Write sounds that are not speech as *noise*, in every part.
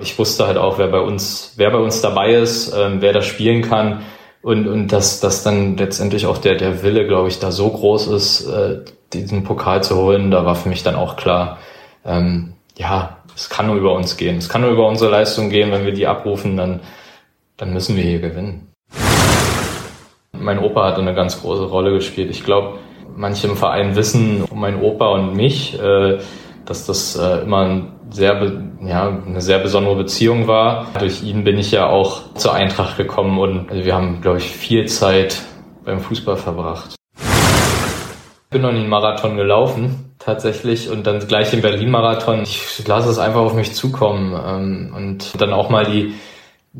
Ich wusste halt auch, wer bei uns, wer bei uns dabei ist, ähm, wer das spielen kann und, und dass, dass dann letztendlich auch der, der Wille, glaube ich, da so groß ist, äh, diesen Pokal zu holen, da war für mich dann auch klar, ähm, ja, es kann nur über uns gehen. Es kann nur über unsere Leistung gehen. Wenn wir die abrufen, dann, dann müssen wir hier gewinnen. Mein Opa hat eine ganz große Rolle gespielt. Ich glaube, manche im Verein wissen um meinen Opa und mich, äh, dass das äh, immer ein sehr, ja, eine sehr besondere Beziehung war. Durch ihn bin ich ja auch zur Eintracht gekommen und wir haben, glaube ich, viel Zeit beim Fußball verbracht. Ich bin noch nie einen Marathon gelaufen, tatsächlich, und dann gleich im Berlin-Marathon. Ich lasse es einfach auf mich zukommen ähm, und dann auch mal die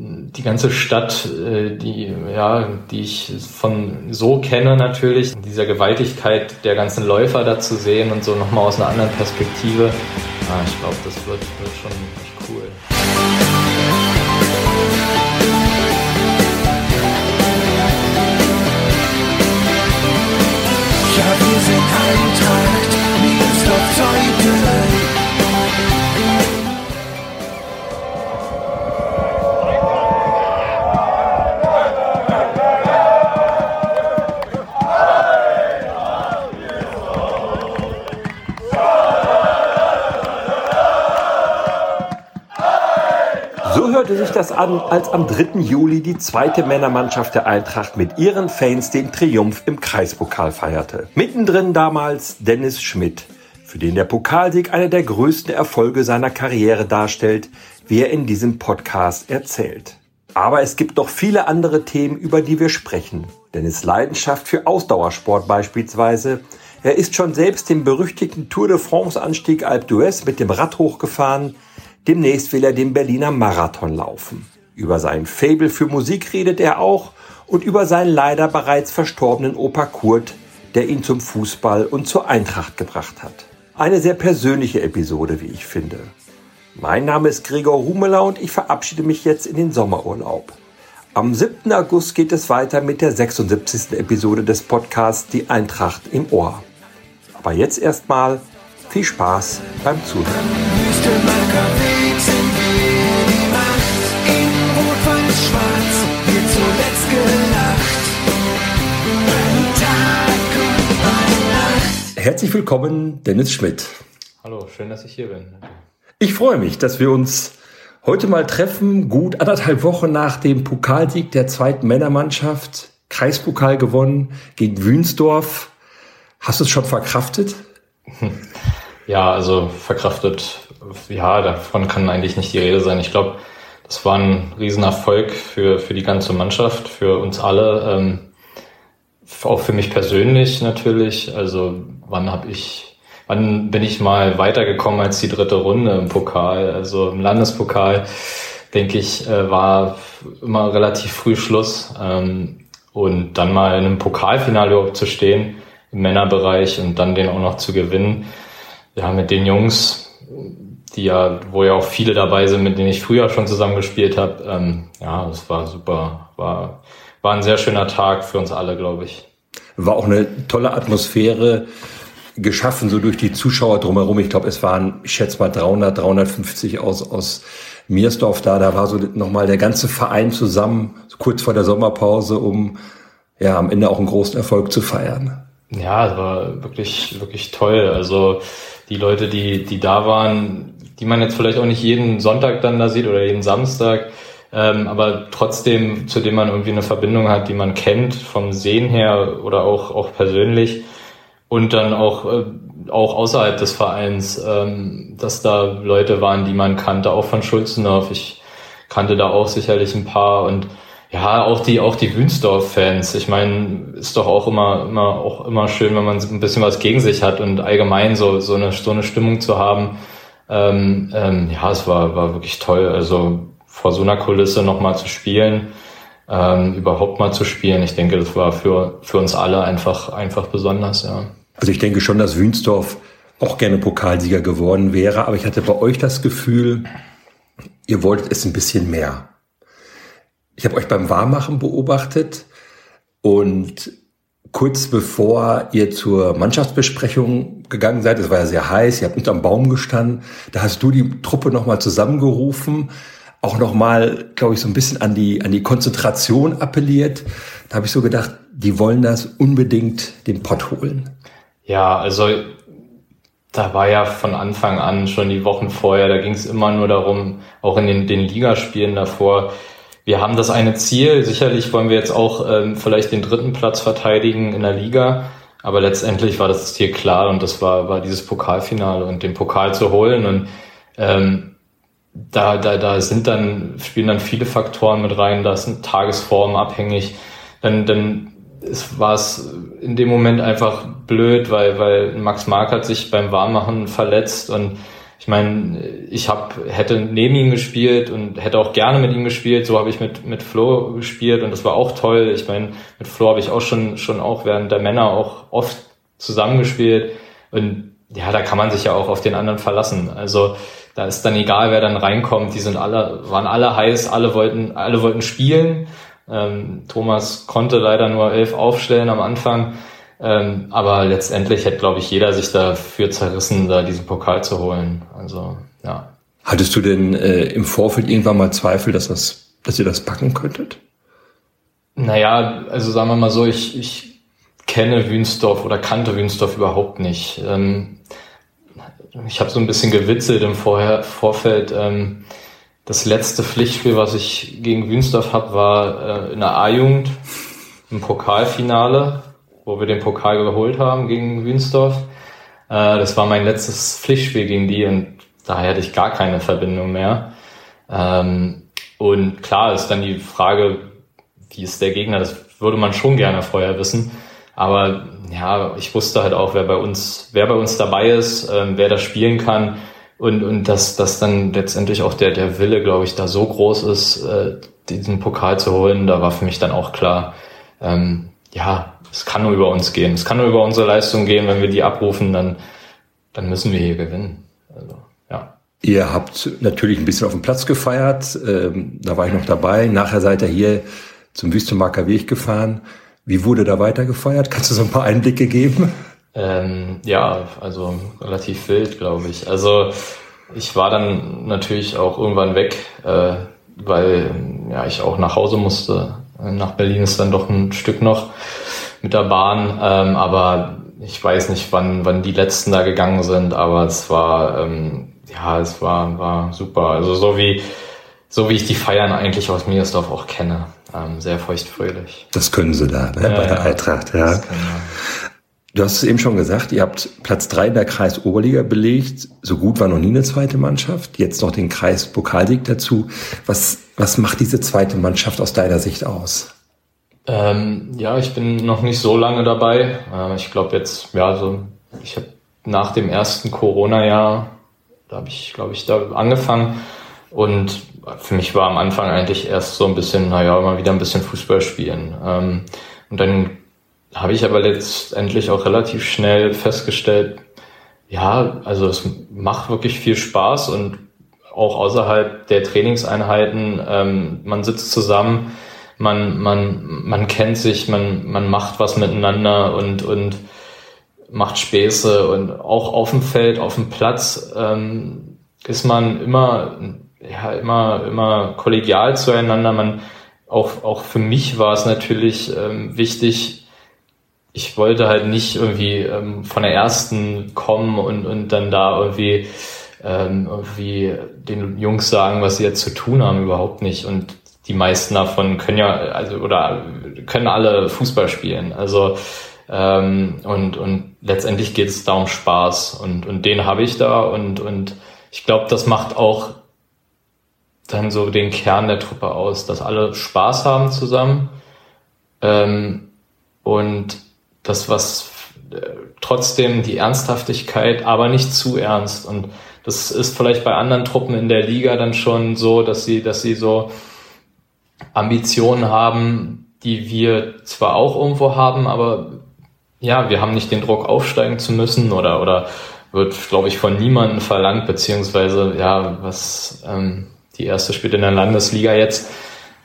die ganze Stadt, äh, die, ja, die ich von so kenne natürlich, dieser Gewaltigkeit der ganzen Läufer da zu sehen und so nochmal aus einer anderen Perspektive, ja, ich glaube, das wird, wird schon echt cool. Ja, wir sind Eintracht, mir ist doch heute hörte sich das an, als am 3. Juli die zweite Männermannschaft der Eintracht mit ihren Fans den Triumph im Kreispokal feierte. Mittendrin damals Dennis Schmidt, für den der Pokalsieg einer der größten Erfolge seiner Karriere darstellt, wie er in diesem Podcast erzählt. Aber es gibt noch viele andere Themen, über die wir sprechen. Dennis Leidenschaft für Ausdauersport beispielsweise. Er ist schon selbst den berüchtigten Tour de France Anstieg Alpe d'Huez mit dem Rad hochgefahren. Demnächst will er den Berliner Marathon laufen. Über sein Fable für Musik redet er auch und über seinen leider bereits verstorbenen Opa Kurt, der ihn zum Fußball und zur Eintracht gebracht hat. Eine sehr persönliche Episode, wie ich finde. Mein Name ist Gregor Rumeler und ich verabschiede mich jetzt in den Sommerurlaub. Am 7. August geht es weiter mit der 76. Episode des Podcasts Die Eintracht im Ohr. Aber jetzt erstmal viel Spaß beim Zuhören. Herzlich willkommen, Dennis Schmidt. Hallo, schön, dass ich hier bin. Ich freue mich, dass wir uns heute mal treffen, gut anderthalb Wochen nach dem Pokalsieg der zweiten Männermannschaft, Kreispokal gewonnen gegen Wünsdorf. Hast du es schon verkraftet? *laughs* Ja, also verkraftet, ja, davon kann eigentlich nicht die Rede sein. Ich glaube, das war ein Riesenerfolg für, für die ganze Mannschaft, für uns alle. Ähm, auch für mich persönlich natürlich. Also wann habe ich, wann bin ich mal weitergekommen als die dritte Runde im Pokal? Also im Landespokal, denke ich, äh, war immer relativ früh Schluss. Ähm, und dann mal in einem Pokalfinale überhaupt zu stehen, im Männerbereich und dann den auch noch zu gewinnen. Ja, mit den Jungs, die ja, wo ja auch viele dabei sind, mit denen ich früher schon zusammengespielt habe. Ähm, ja, das war super, war war ein sehr schöner Tag für uns alle, glaube ich. War auch eine tolle Atmosphäre geschaffen, so durch die Zuschauer drumherum. Ich glaube, es waren, ich schätze mal 300, 350 aus, aus Miersdorf da. Da war so nochmal der ganze Verein zusammen, so kurz vor der Sommerpause, um ja am Ende auch einen großen Erfolg zu feiern. Ja, es war wirklich, wirklich toll. Also die Leute, die, die da waren, die man jetzt vielleicht auch nicht jeden Sonntag dann da sieht oder jeden Samstag, ähm, aber trotzdem, zu dem man irgendwie eine Verbindung hat, die man kennt, vom Sehen her oder auch, auch persönlich. Und dann auch, äh, auch außerhalb des Vereins, ähm, dass da Leute waren, die man kannte, auch von Schulzenhoff. Ich kannte da auch sicherlich ein paar und ja, auch die, auch die Wünsdorf-Fans. Ich meine, ist doch auch immer, immer, auch immer schön, wenn man ein bisschen was gegen sich hat und allgemein so, so eine, so eine Stimmung zu haben. Ähm, ähm, ja, es war, war wirklich toll. Also vor so einer Kulisse nochmal zu spielen, ähm, überhaupt mal zu spielen. Ich denke, das war für, für uns alle einfach, einfach besonders, ja. Also ich denke schon, dass Wünsdorf auch gerne Pokalsieger geworden wäre, aber ich hatte bei euch das Gefühl, ihr wolltet es ein bisschen mehr. Ich habe euch beim Warmmachen beobachtet und kurz bevor ihr zur Mannschaftsbesprechung gegangen seid, es war ja sehr heiß, ihr habt unterm Baum gestanden, da hast du die Truppe nochmal zusammengerufen, auch nochmal, glaube ich, so ein bisschen an die, an die Konzentration appelliert. Da habe ich so gedacht, die wollen das unbedingt den Pott holen. Ja, also da war ja von Anfang an schon die Wochen vorher, da ging es immer nur darum, auch in den, den Ligaspielen davor, wir haben das eine Ziel, sicherlich wollen wir jetzt auch ähm, vielleicht den dritten Platz verteidigen in der Liga, aber letztendlich war das Ziel klar und das war, war dieses Pokalfinale und den Pokal zu holen. Und ähm, da, da, da sind dann, spielen dann viele Faktoren mit rein, da ist Tagesform abhängig, dann, dann es war es in dem Moment einfach blöd, weil, weil Max Mark hat sich beim Warmmachen verletzt und ich meine, ich hab, hätte neben ihm gespielt und hätte auch gerne mit ihm gespielt. So habe ich mit, mit Flo gespielt und das war auch toll. Ich meine, mit Flo habe ich auch schon, schon auch während der Männer auch oft zusammengespielt. Und ja, da kann man sich ja auch auf den anderen verlassen. Also da ist dann egal, wer dann reinkommt. Die sind alle, waren alle heiß, alle wollten, alle wollten spielen. Ähm, Thomas konnte leider nur elf aufstellen am Anfang. Ähm, aber letztendlich hätte, glaube ich, jeder sich dafür zerrissen, da diesen Pokal zu holen. Also, ja. Hattest du denn äh, im Vorfeld irgendwann mal Zweifel, dass, das, dass ihr das packen könntet? Naja, also sagen wir mal so, ich, ich kenne Wünsdorf oder kannte Wünsdorf überhaupt nicht. Ähm, ich habe so ein bisschen gewitzelt im Vorher, Vorfeld. Ähm, das letzte Pflichtspiel, was ich gegen Wünsdorf habe, war äh, in der A-Jugend im Pokalfinale, wo wir den Pokal geholt haben gegen Wünsdorf. Äh, das war mein letztes Pflichtspiel gegen die und daher hatte ich gar keine Verbindung mehr. Ähm, und klar ist dann die Frage, wie ist der Gegner? Das würde man schon gerne vorher wissen. Aber ja, ich wusste halt auch, wer bei uns, wer bei uns dabei ist, ähm, wer das spielen kann und, und dass, dass dann letztendlich auch der, der Wille, glaube ich, da so groß ist, äh, diesen Pokal zu holen, da war für mich dann auch klar, ähm, ja, es kann nur über uns gehen. Es kann nur über unsere Leistung gehen. Wenn wir die abrufen, dann, dann müssen wir hier gewinnen. Also, ja. Ihr habt natürlich ein bisschen auf dem Platz gefeiert. Ähm, da war ich noch dabei. Nachher seid ihr hier zum Wüstenmarker Weg gefahren. Wie wurde da weiter gefeiert? Kannst du so ein paar Einblicke geben? Ähm, ja, also relativ wild, glaube ich. Also ich war dann natürlich auch irgendwann weg, äh, weil ja ich auch nach Hause musste. Nach Berlin ist dann doch ein Stück noch mit der Bahn, ähm, aber ich weiß nicht, wann, wann die letzten da gegangen sind, aber es war ähm, ja, es war war super. Also so wie so wie ich die Feiern eigentlich aus Miersdorf auch kenne, ähm, sehr feuchtfröhlich. Das können sie da ne, ja, bei der Eintracht, ja. Du hast es eben schon gesagt, ihr habt Platz drei in der Kreis Oberliga belegt. So gut war noch nie eine zweite Mannschaft. Jetzt noch den Kreis Pokalsieg dazu. Was, was macht diese zweite Mannschaft aus deiner Sicht aus? Ähm, ja, ich bin noch nicht so lange dabei. Äh, ich glaube jetzt, ja, so, ich habe nach dem ersten Corona-Jahr, da habe ich, glaube ich, da angefangen. Und für mich war am Anfang eigentlich erst so ein bisschen, naja, mal wieder ein bisschen Fußball spielen. Ähm, und dann habe ich aber letztendlich auch relativ schnell festgestellt, ja, also es macht wirklich viel Spaß und auch außerhalb der Trainingseinheiten, ähm, man sitzt zusammen, man, man, man kennt sich, man, man macht was miteinander und, und macht Späße und auch auf dem Feld, auf dem Platz ähm, ist man immer, ja, immer, immer kollegial zueinander. Man, auch, auch für mich war es natürlich ähm, wichtig, ich wollte halt nicht irgendwie ähm, von der ersten kommen und, und dann da irgendwie, ähm, irgendwie den Jungs sagen, was sie jetzt zu tun haben, überhaupt nicht. Und die meisten davon können ja, also oder können alle Fußball spielen. Also ähm, und, und letztendlich geht es da um Spaß und, und den habe ich da und, und ich glaube, das macht auch dann so den Kern der Truppe aus, dass alle Spaß haben zusammen ähm, und das, was äh, trotzdem die Ernsthaftigkeit, aber nicht zu ernst. Und das ist vielleicht bei anderen Truppen in der Liga dann schon so, dass sie, dass sie so Ambitionen haben, die wir zwar auch irgendwo haben, aber ja, wir haben nicht den Druck aufsteigen zu müssen oder, oder wird, glaube ich, von niemandem verlangt, beziehungsweise, ja, was ähm, die erste spielt in der Landesliga jetzt,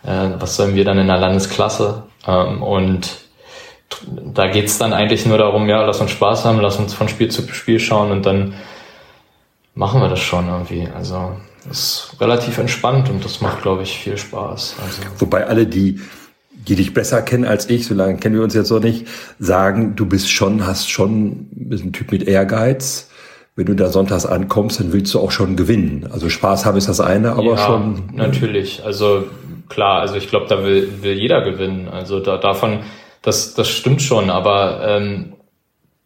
äh, was sollen wir dann in der Landesklasse? Ähm, und da geht's dann eigentlich nur darum, ja, lass uns Spaß haben, lass uns von Spiel zu Spiel schauen und dann machen wir das schon irgendwie. Also ist relativ entspannt und das macht, glaube ich, viel Spaß. Also. Wobei alle, die, die dich besser kennen als ich, so lange kennen wir uns jetzt noch nicht, sagen, du bist schon, hast schon, bist ein Typ mit Ehrgeiz. Wenn du da sonntags ankommst, dann willst du auch schon gewinnen. Also Spaß haben ist das eine, aber ja, schon. Natürlich. Also klar, also ich glaube, da will, will jeder gewinnen. Also da, davon, das, das stimmt schon, aber ähm,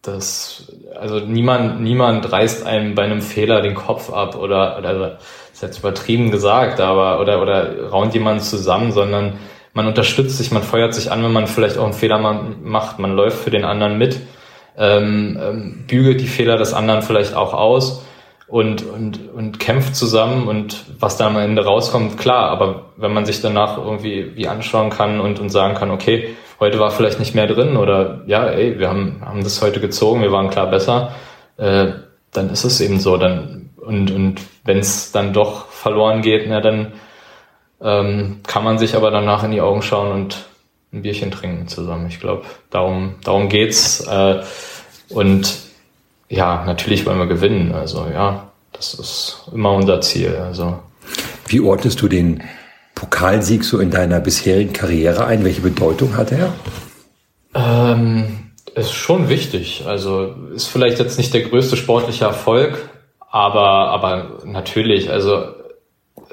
das, also niemand, niemand reißt einem bei einem Fehler den Kopf ab oder, oder ist jetzt übertrieben gesagt, aber oder oder raunt jemanden zusammen, sondern man unterstützt sich, man feuert sich an, wenn man vielleicht auch einen Fehler macht, man läuft für den anderen mit, ähm, ähm, bügelt die Fehler des anderen vielleicht auch aus und, und, und kämpft zusammen und was da am Ende rauskommt, klar, aber wenn man sich danach irgendwie wie anschauen kann und, und sagen kann, okay, heute war vielleicht nicht mehr drin oder ja, ey, wir haben, haben das heute gezogen, wir waren klar besser, äh, dann ist es eben so. Dann, und und wenn es dann doch verloren geht, na, dann ähm, kann man sich aber danach in die Augen schauen und ein Bierchen trinken zusammen. Ich glaube, darum, darum geht's. Äh, und ja, natürlich wollen wir gewinnen. Also ja, das ist immer unser Ziel. Also. Wie ordnest du den Pokalsieg so in deiner bisherigen Karriere ein? Welche Bedeutung hat er? Ähm, ist schon wichtig. Also ist vielleicht jetzt nicht der größte sportliche Erfolg, aber, aber natürlich, also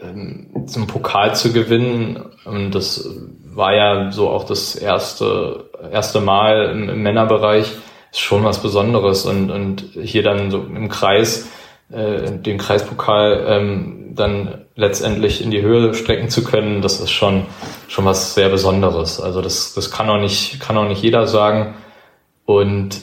ähm, zum Pokal zu gewinnen, und das war ja so auch das erste, erste Mal im, im Männerbereich, ist schon was Besonderes. Und, und hier dann so im Kreis, äh, den Kreispokal ähm, dann letztendlich in die Höhe strecken zu können, das ist schon, schon was sehr Besonderes. Also das, das kann auch nicht, kann auch nicht jeder sagen. Und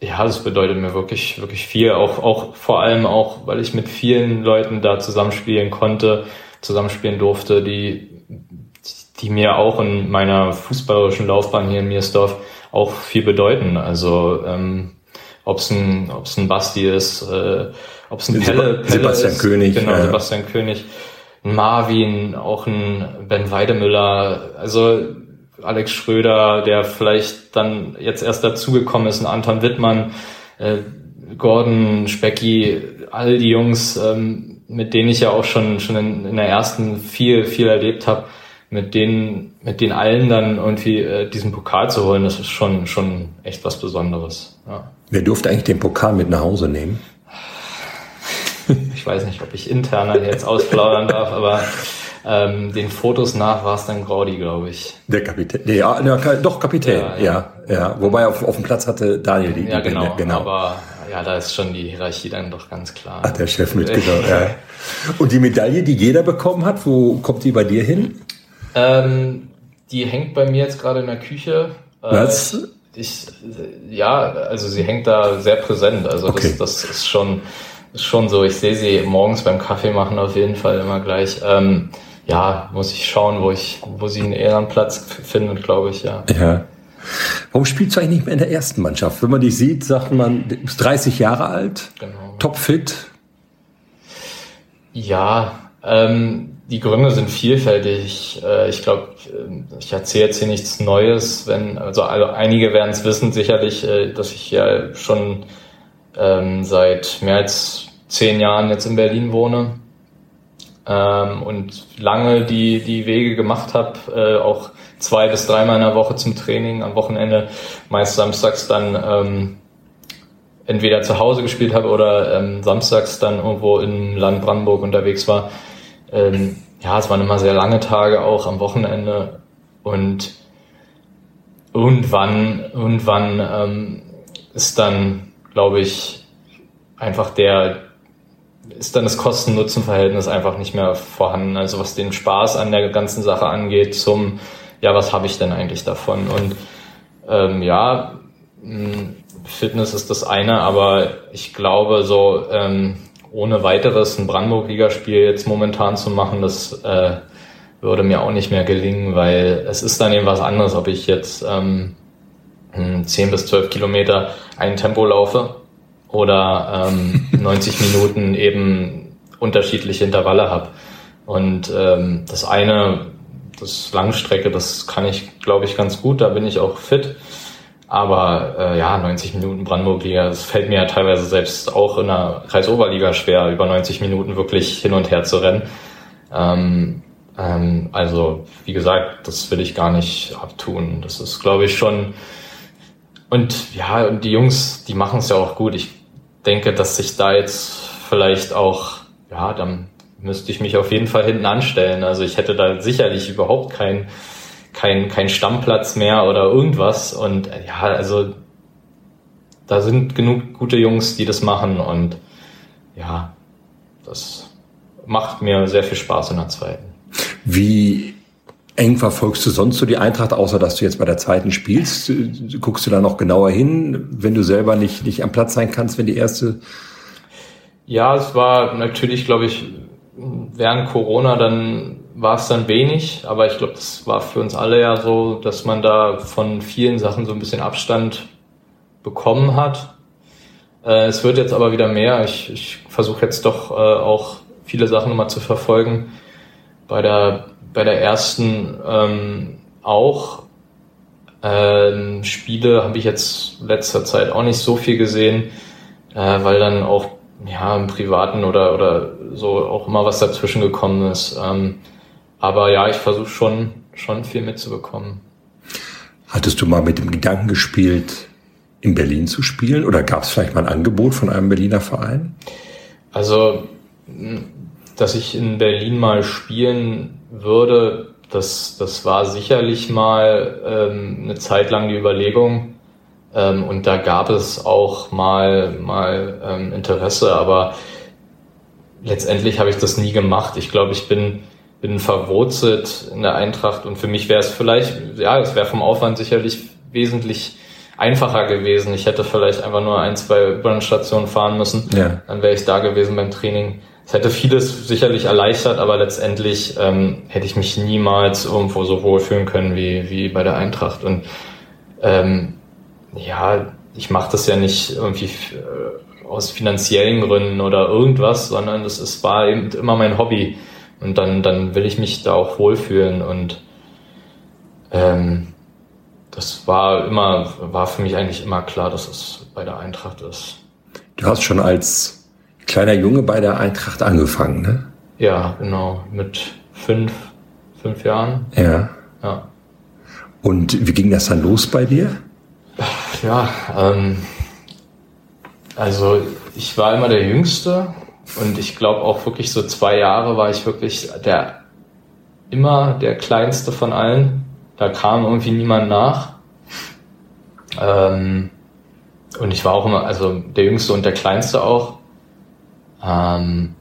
ja, das bedeutet mir wirklich, wirklich viel. Auch, auch vor allem auch, weil ich mit vielen Leuten da zusammenspielen konnte, zusammenspielen durfte, die, die mir auch in meiner fußballerischen Laufbahn hier in Miersdorf auch viel bedeuten. Also ähm, ob es ein, ob's ein Basti ist, äh, ob es ein Pelle, Pelle Sebastian ist, König. Genau, ja. Sebastian König. Ein Marvin, auch ein Ben Weidemüller, also Alex Schröder, der vielleicht dann jetzt erst dazugekommen ist, ein Anton Wittmann, äh, Gordon, Specky, all die Jungs, ähm, mit denen ich ja auch schon schon in, in der ersten viel viel erlebt habe, mit denen mit den allen dann irgendwie äh, diesen Pokal zu holen, das ist schon schon echt was Besonderes. Ja. Wer durfte eigentlich den Pokal mit nach Hause nehmen? Ich weiß nicht, ob ich interner jetzt ausplaudern darf, aber ähm, den Fotos nach war es dann Graudi, glaube ich. Der Kapitän. Nee, ja, ja, doch, Kapitän, ja. Ja, ja, ja. Wobei auf, auf dem Platz hatte Daniel die. Ja, genau. genau. Aber ja, da ist schon die Hierarchie dann doch ganz klar. Hat der Chef mitgenommen, ja. *laughs* Und die Medaille, die jeder bekommen hat, wo kommt die bei dir hin? Ähm, die hängt bei mir jetzt gerade in der Küche. Äh, Was? Ich, ja, also sie hängt da sehr präsent. Also Okay. das, das ist schon, schon so. Ich sehe sie morgens beim Kaffee machen auf jeden Fall immer gleich. Ähm, ja, muss ich schauen, wo ich, wo sie einen Ehrenplatz findet, glaube ich, ja. Ja. Warum spielst du eigentlich nicht mehr in der ersten Mannschaft? Wenn man dich sieht, sagt man, du bist 30 Jahre alt, Genau. topfit. Ja, ähm, die Gründe sind vielfältig. Äh, ich glaube, ich erzähle jetzt hier nichts Neues. Wenn, also alle, einige werden es wissen, sicherlich, äh, dass ich ja schon ähm, seit mehr als zehn Jahren jetzt in Berlin wohne ähm, und lange die, die Wege gemacht habe, äh, auch zwei bis dreimal in der Woche zum Training, am Wochenende, meist samstags dann ähm, entweder zu Hause gespielt habe oder ähm, samstags dann irgendwo im Land Brandenburg unterwegs war. Ähm, ja, es waren immer sehr lange Tage auch am Wochenende und irgendwann, irgendwann ähm, ist dann, glaube ich, einfach der, ist dann das Kosten-Nutzen-Verhältnis einfach nicht mehr vorhanden. Also was den Spaß an der ganzen Sache angeht, zum, ja, was habe ich denn eigentlich davon? Und ähm, ja, mh, Fitness ist das eine, aber ich glaube, so ähm, ohne weiteres ein Brandenburg-Ligaspiel jetzt momentan zu machen, das äh, würde mir auch nicht mehr gelingen, weil es ist dann eben was anderes, ob ich jetzt ähm, 10 bis 12 Kilometer ein Tempo laufe oder ähm, *laughs* 90 Minuten eben unterschiedliche Intervalle habe. Und ähm, das eine, das Langstrecke, das kann ich, glaube ich, ganz gut, da bin ich auch fit. Aber äh, ja, 90 Minuten Brandenburg-Liga, das fällt mir ja teilweise selbst auch in der Kreisoberliga schwer, über 90 Minuten wirklich hin und her zu rennen. Ähm, ähm, also, wie gesagt, das will ich gar nicht abtun. Das ist, glaube ich, schon. Und ja, und die Jungs, die machen es ja auch gut. Ich denke, dass sich da jetzt vielleicht auch, ja, dann müsste ich mich auf jeden Fall hinten anstellen. Also ich hätte da sicherlich überhaupt keinen kein, kein Stammplatz mehr oder irgendwas. Und ja, also da sind genug gute Jungs, die das machen und ja, das macht mir sehr viel Spaß in der zweiten. Wie eng verfolgst du sonst so die Eintracht, außer dass du jetzt bei der zweiten spielst? Guckst du da noch genauer hin, wenn du selber nicht, nicht am Platz sein kannst, wenn die erste? Ja, es war natürlich, glaube ich, während Corona dann war es dann wenig, aber ich glaube, das war für uns alle ja so, dass man da von vielen Sachen so ein bisschen Abstand bekommen hat. Äh, es wird jetzt aber wieder mehr. Ich, ich versuche jetzt doch äh, auch viele Sachen nochmal zu verfolgen. Bei der, bei der ersten ähm, auch. Ähm, Spiele habe ich jetzt letzter Zeit auch nicht so viel gesehen, äh, weil dann auch ja im Privaten oder, oder so auch immer was dazwischen gekommen ist. Ähm, aber ja, ich versuche schon, schon viel mitzubekommen. Hattest du mal mit dem Gedanken gespielt, in Berlin zu spielen? Oder gab es vielleicht mal ein Angebot von einem Berliner Verein? Also, dass ich in Berlin mal spielen würde, das, das war sicherlich mal ähm, eine Zeit lang die Überlegung. Ähm, und da gab es auch mal, mal ähm, Interesse, aber letztendlich habe ich das nie gemacht. Ich glaube, ich bin bin verwurzelt in der Eintracht und für mich wäre es vielleicht, ja, es wäre vom Aufwand sicherlich wesentlich einfacher gewesen. Ich hätte vielleicht einfach nur ein, zwei U-Bahn-Stationen fahren müssen. Ja. Dann wäre ich da gewesen beim Training. Es hätte vieles sicherlich erleichtert, aber letztendlich ähm, hätte ich mich niemals irgendwo so wohlfühlen können wie, wie bei der Eintracht. Und ähm, ja, ich mache das ja nicht irgendwie äh, aus finanziellen Gründen oder irgendwas, sondern es, es war eben immer mein Hobby. Und dann, dann will ich mich da auch wohlfühlen und ähm, das war immer, war für mich eigentlich immer klar, dass es bei der Eintracht ist. Du hast schon als kleiner Junge bei der Eintracht angefangen, ne? Ja, genau, mit fünf, fünf Jahren. Ja. Ja. Und wie ging das dann los bei dir? Ja, ähm, also ich war immer der Jüngste und ich glaube auch wirklich so zwei Jahre war ich wirklich der immer der kleinste von allen. Da kam irgendwie niemand nach. Ähm, und ich war auch immer, also der Jüngste und der Kleinste auch. Ähm,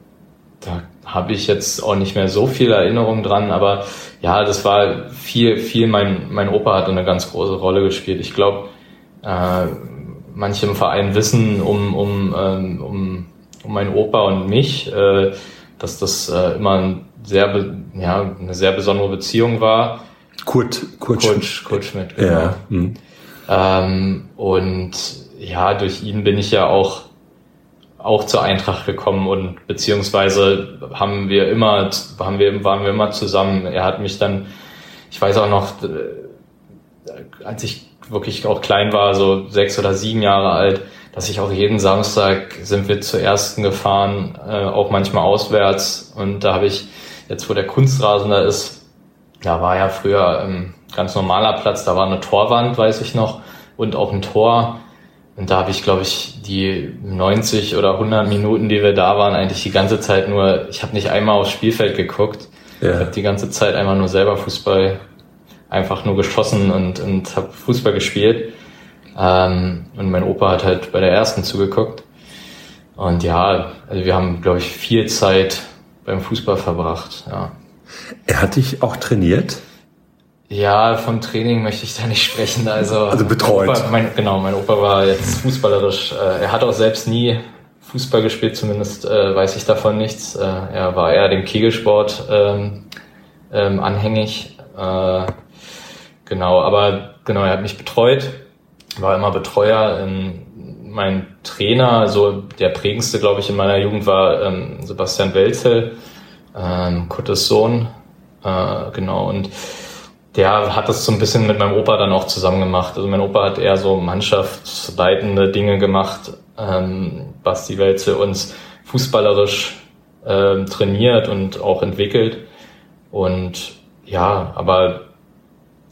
da habe ich jetzt auch nicht mehr so viel Erinnerung dran, aber ja, das war viel, viel, mein, mein Opa hat eine ganz große Rolle gespielt. Ich glaube, äh, manche im Verein wissen um, um, ähm, um um meinen Opa und mich, äh, dass das äh, immer ein sehr, ja, eine sehr besondere Beziehung war. Kurt, Kurt, Kurt, Schmidt. Kurt Schmidt, genau. Ja. Mhm. Ähm, und ja, durch ihn bin ich ja auch auch zur Eintracht gekommen und beziehungsweise haben wir immer, haben wir, waren wir immer zusammen. Er hat mich dann, ich weiß auch noch, äh, als ich wirklich auch klein war, so sechs oder sieben Jahre alt, dass ich auch jeden Samstag sind wir zur ersten gefahren, äh, auch manchmal auswärts. Und da habe ich, jetzt wo der Kunstrasen da ist, da war ja früher ein ganz normaler Platz, da war eine Torwand, weiß ich noch, und auch ein Tor. Und da habe ich, glaube ich, die 90 oder 100 Minuten, die wir da waren, eigentlich die ganze Zeit nur, ich habe nicht einmal aufs Spielfeld geguckt. Ja. Ich habe die ganze Zeit einfach nur selber Fußball, einfach nur geschossen und, und habe Fußball gespielt. Ähm, und mein Opa hat halt bei der ersten zugeguckt. Und ja, also wir haben, glaube ich, viel Zeit beim Fußball verbracht. Ja. Er hat dich auch trainiert? Ja, vom Training möchte ich da nicht sprechen. Also, also betreut. Mein Opa, mein, genau, mein Opa war jetzt fußballerisch. Äh, er hat auch selbst nie Fußball gespielt, zumindest äh, weiß ich davon nichts. Äh, er war eher dem Kegelsport ähm, ähm, anhängig. Äh, genau, aber genau, er hat mich betreut war immer Betreuer. Ähm, mein Trainer, so der prägendste, glaube ich, in meiner Jugend war ähm, Sebastian Welzel, ähm, Kuttes Sohn, genau. Und der hat das so ein bisschen mit meinem Opa dann auch zusammen gemacht. Also mein Opa hat eher so mannschaftsleitende Dinge gemacht, ähm, was die Welt für uns fußballerisch ähm, trainiert und auch entwickelt. Und ja, aber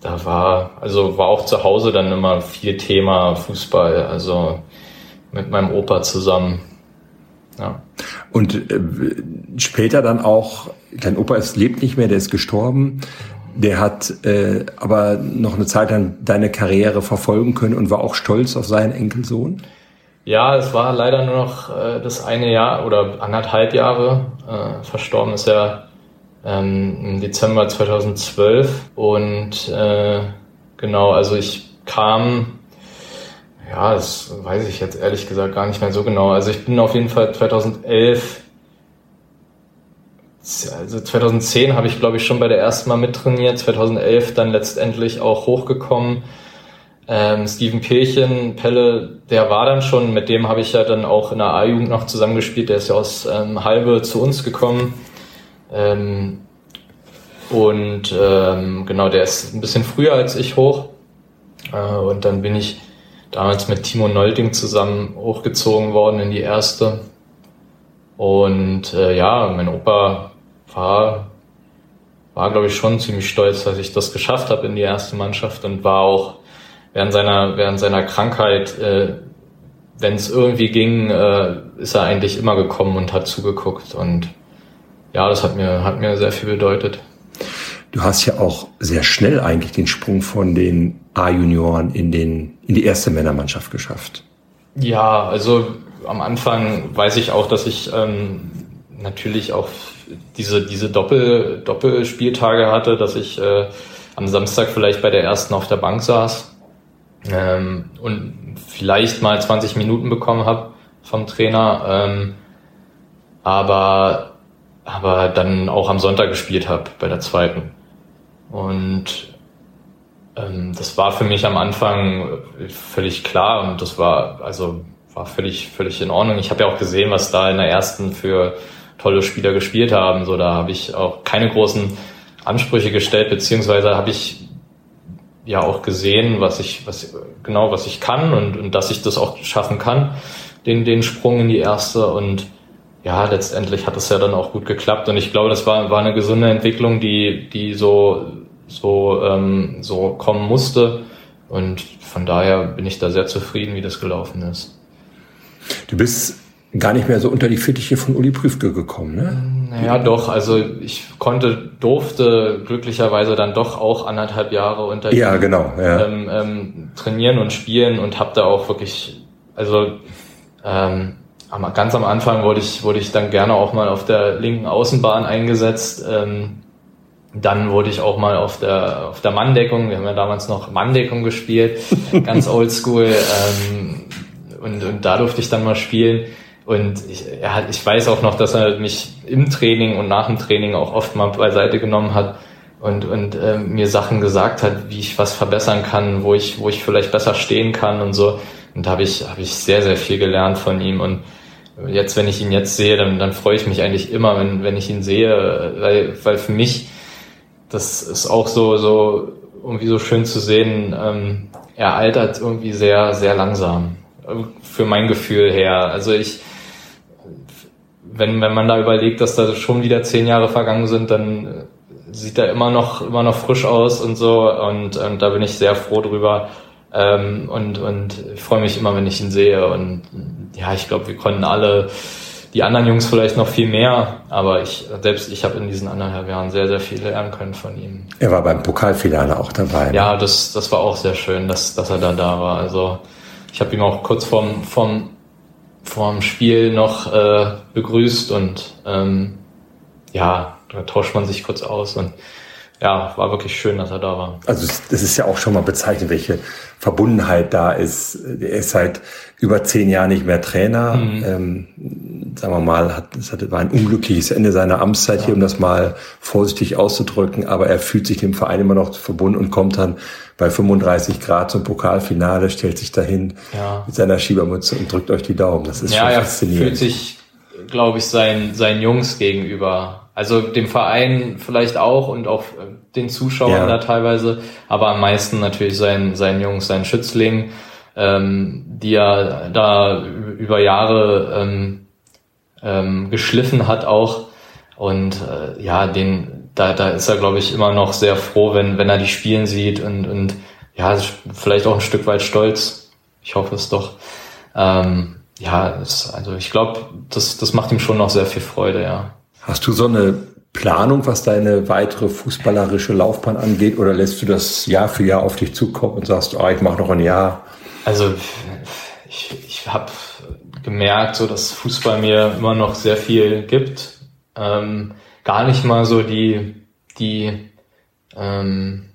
da war, also war auch zu Hause dann immer viel Thema Fußball, also mit meinem Opa zusammen. Ja. Und äh, später dann auch, dein Opa ist, lebt nicht mehr, der ist gestorben. Der hat äh, aber noch eine Zeit lang deine Karriere verfolgen können und war auch stolz auf seinen Enkelsohn. Ja, es war leider nur noch äh, das eine Jahr oder anderthalb Jahre. Äh, verstorben ist er ähm, im Dezember 2012 und äh, genau, also ich kam, ja, das weiß ich jetzt ehrlich gesagt gar nicht mehr so genau. Also ich bin auf jeden Fall 2011 also 2010 habe ich, glaube ich, schon bei der ersten Mal mittrainiert, 2011 dann letztendlich auch hochgekommen. Ähm, Steven Pirchen, Pelle, der war dann schon, mit dem habe ich ja dann auch in der A-Jugend noch zusammengespielt, der ist ja aus ähm, Halbe zu uns gekommen. Ähm, und ähm, genau, der ist ein bisschen früher als ich hoch. Äh, und dann bin ich damals mit Timo Nolding zusammen hochgezogen worden in die erste. Und äh, ja, mein Opa war, war glaube ich schon ziemlich stolz, dass ich das geschafft habe in die erste Mannschaft und war auch während seiner, während seiner Krankheit, äh, wenn es irgendwie ging, äh, ist er eigentlich immer gekommen und hat zugeguckt und ja, das hat mir, hat mir sehr viel bedeutet. Du hast ja auch sehr schnell eigentlich den Sprung von den A-Junioren in den, in die erste Männermannschaft geschafft. Ja, also am Anfang weiß ich auch, dass ich ähm, natürlich auch diese, diese Doppel, Doppelspieltage hatte, dass ich äh, am Samstag vielleicht bei der ersten auf der Bank saß ähm, und vielleicht mal 20 Minuten bekommen habe vom Trainer, ähm, aber, aber dann auch am Sonntag gespielt habe bei der zweiten. Und ähm, das war für mich am Anfang völlig klar und das war also war völlig völlig in Ordnung. Ich habe ja auch gesehen, was da in der ersten für tolle Spieler gespielt haben. So, da habe ich auch keine großen Ansprüche gestellt, beziehungsweise habe ich ja auch gesehen, was ich, was genau, was ich kann und, und dass ich das auch schaffen kann, den, den Sprung in die erste und ja, letztendlich hat es ja dann auch gut geklappt und ich glaube, das war, war eine gesunde Entwicklung, die, die so, so, ähm, so kommen musste und von daher bin ich da sehr zufrieden, wie das gelaufen ist. Du bist gar nicht mehr so unter die Fittiche von Uli Prüfke gekommen, ne? Naja, doch. Also ich konnte, durfte glücklicherweise dann doch auch anderthalb Jahre unter ja, ihm, genau, ja. ähm, ähm, trainieren und spielen und habe da auch wirklich, also ähm, ganz am Anfang wurde ich, wurde ich dann gerne auch mal auf der linken Außenbahn eingesetzt. Ähm, dann wurde ich auch mal auf der, auf der Manndeckung, wir haben ja damals noch Manndeckung gespielt, *laughs* ganz oldschool. Ähm, und, und da durfte ich dann mal spielen. Und ich, hat, ich weiß auch noch, dass er mich im Training und nach dem Training auch oft mal beiseite genommen hat und, und äh, mir Sachen gesagt hat, wie ich was verbessern kann, wo ich, wo ich vielleicht besser stehen kann und so. Und da habe ich, hab ich sehr, sehr viel gelernt von ihm. Und jetzt, wenn ich ihn jetzt sehe, dann, dann freue ich mich eigentlich immer, wenn, wenn ich ihn sehe, weil, weil für mich, das ist auch so, so irgendwie so schön zu sehen, ähm, er altert irgendwie sehr, sehr langsam. Für mein Gefühl her. Also ich, wenn, wenn man da überlegt, dass da schon wieder zehn Jahre vergangen sind, dann äh, sieht er immer noch, immer noch frisch aus und so. Und, und da bin ich sehr froh drüber. Ähm, und, und ich freue mich immer, wenn ich ihn sehe. Und ja, ich glaube, wir konnten alle, die anderen Jungs vielleicht noch viel mehr, aber ich, selbst ich habe in diesen anderthalb Jahren sehr, sehr viel lernen können von ihm. Er war beim Pokalfinale auch dabei. Ne? Ja, das, das war auch sehr schön, dass, dass er da da war. Also ich habe ihm auch kurz vorm, vorm vorm Spiel noch äh, begrüßt und ähm, ja, da tauscht man sich kurz aus und ja, war wirklich schön, dass er da war. Also das ist ja auch schon mal bezeichnet, welche Verbundenheit da ist. Er ist seit über zehn Jahren nicht mehr Trainer. Mhm. Ähm, sagen wir mal, hat, es war ein unglückliches Ende seiner Amtszeit ja. hier, um das mal vorsichtig auszudrücken. Aber er fühlt sich dem Verein immer noch verbunden und kommt dann bei 35 Grad zum Pokalfinale, stellt sich dahin ja. mit seiner Schiebermütze und drückt euch die Daumen. Das ist ja, schon faszinierend. Er fühlt sich, glaube ich, seinen, seinen Jungs gegenüber Also dem Verein vielleicht auch und auch äh, den Zuschauern Ja. da teilweise, aber am meisten natürlich seinen, seinen Jungs, seinen Schützlingen, ähm, die er da über Jahre ähm, ähm, geschliffen hat auch. Und äh, ja, den, da, da ist er, glaube ich, immer noch sehr froh, wenn, wenn er die spielen sieht und, und ja, vielleicht auch ein Stück weit stolz. Ich hoffe es doch. Ähm, ja, es, also ich glaube, das, das macht ihm schon noch sehr viel Freude, ja. Hast du so eine Planung, was deine weitere fußballerische Laufbahn angeht, oder lässt du das Jahr für Jahr auf dich zukommen und sagst, ah, ich mache noch ein Jahr? Also ich, ich habe gemerkt, so dass Fußball mir immer noch sehr viel gibt. Ähm, gar nicht mal so die, die ähm,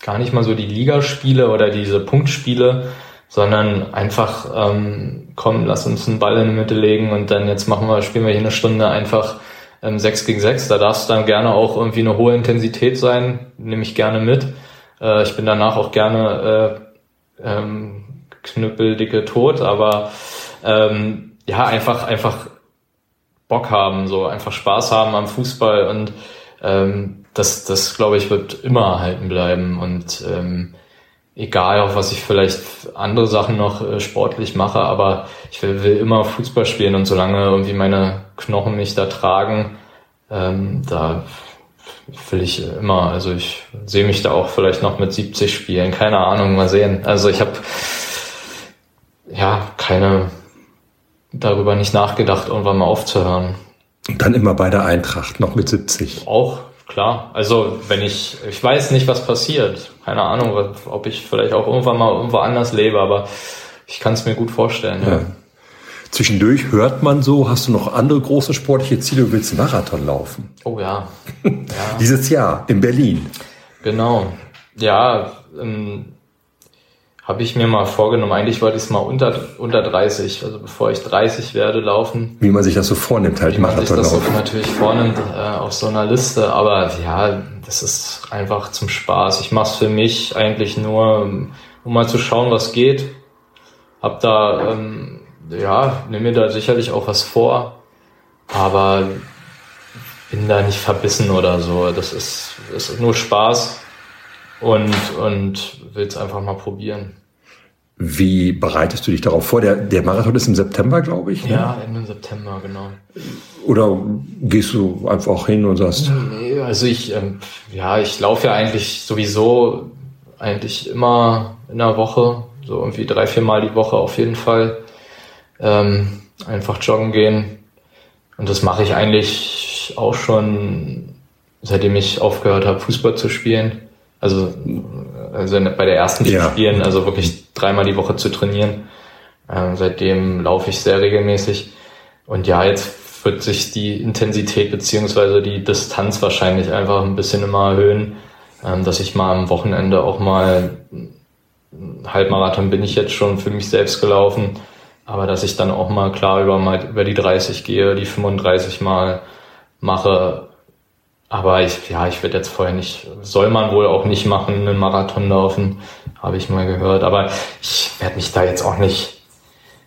gar nicht mal so die Ligaspiele oder diese Punktspiele, sondern einfach ähm, komm, lass uns einen Ball in die Mitte legen und dann jetzt machen wir, spielen wir hier eine Stunde einfach ähm, 6 gegen 6. Da darf es dann gerne auch irgendwie eine hohe Intensität sein, nehme ich gerne mit. Äh, ich bin danach auch gerne äh, ähm, knüppeldicke tot, aber ähm, ja, einfach, einfach Bock haben, so einfach Spaß haben am Fußball und ähm, das, das glaube ich, wird immer erhalten bleiben und ähm, egal, auf was ich vielleicht andere Sachen noch äh, sportlich mache, aber ich will, will immer Fußball spielen und solange irgendwie meine Knochen mich da tragen, ähm, da will ich immer, also ich sehe mich da auch vielleicht noch mit 70 spielen, keine Ahnung, mal sehen. Also ich habe ja keine darüber nicht nachgedacht, irgendwann mal aufzuhören. Und dann immer bei der Eintracht, noch mit 70. Auch, klar. Also wenn ich, ich weiß nicht, was passiert. Keine Ahnung, ob ich vielleicht auch irgendwann mal irgendwo anders lebe, aber ich kann es mir gut vorstellen. Ja. Ja. Zwischendurch hört man so, hast du noch andere große sportliche Ziele, du willst einen Marathon laufen. Oh ja. *laughs* ja. Dieses Jahr in Berlin. Genau. Ja, ähm, habe ich mir mal vorgenommen. Eigentlich wollte ich es mal unter, unter 30, also bevor ich 30 werde, laufen. Wie man sich das so vornimmt, halt Wie man sich Marathon das so laufen. natürlich vornimmt äh, auf so einer Liste. Aber ja, das ist einfach zum Spaß. Ich mache es für mich eigentlich nur, um um mal zu schauen, was geht. Hab da, ähm, ja, nehme mir da sicherlich auch was vor. Aber bin da nicht verbissen oder so. Das ist, ist nur Spaß und, und will es einfach mal probieren. Wie bereitest du dich darauf vor? Der, der Marathon ist im September, glaube ich. ne? Ja, Ende September, genau. Oder gehst du einfach hin und sagst, Nee, also ich, ähm, ja, ich laufe ja eigentlich sowieso eigentlich immer in der Woche, so irgendwie drei, vier Mal die Woche auf jeden Fall. Ähm, einfach joggen gehen. Und das mache ich eigentlich auch schon, seitdem ich aufgehört habe, Fußball zu spielen. Also, also bei der ersten Ja. Spielen, also wirklich dreimal die Woche zu trainieren. Ähm, seitdem laufe ich sehr regelmäßig. Und ja, jetzt wird sich die Intensität beziehungsweise die Distanz wahrscheinlich einfach ein bisschen immer erhöhen, ähm, dass ich mal am Wochenende auch mal einen Halbmarathon bin ich jetzt schon für mich selbst gelaufen, aber dass ich dann auch mal klar über, über die 30 gehe, die 35 mal mache. Aber ich, ja, ich werde jetzt vorher nicht, soll man wohl auch nicht machen, einen Marathon laufen, habe ich mal gehört. Aber ich werde mich da jetzt auch nicht,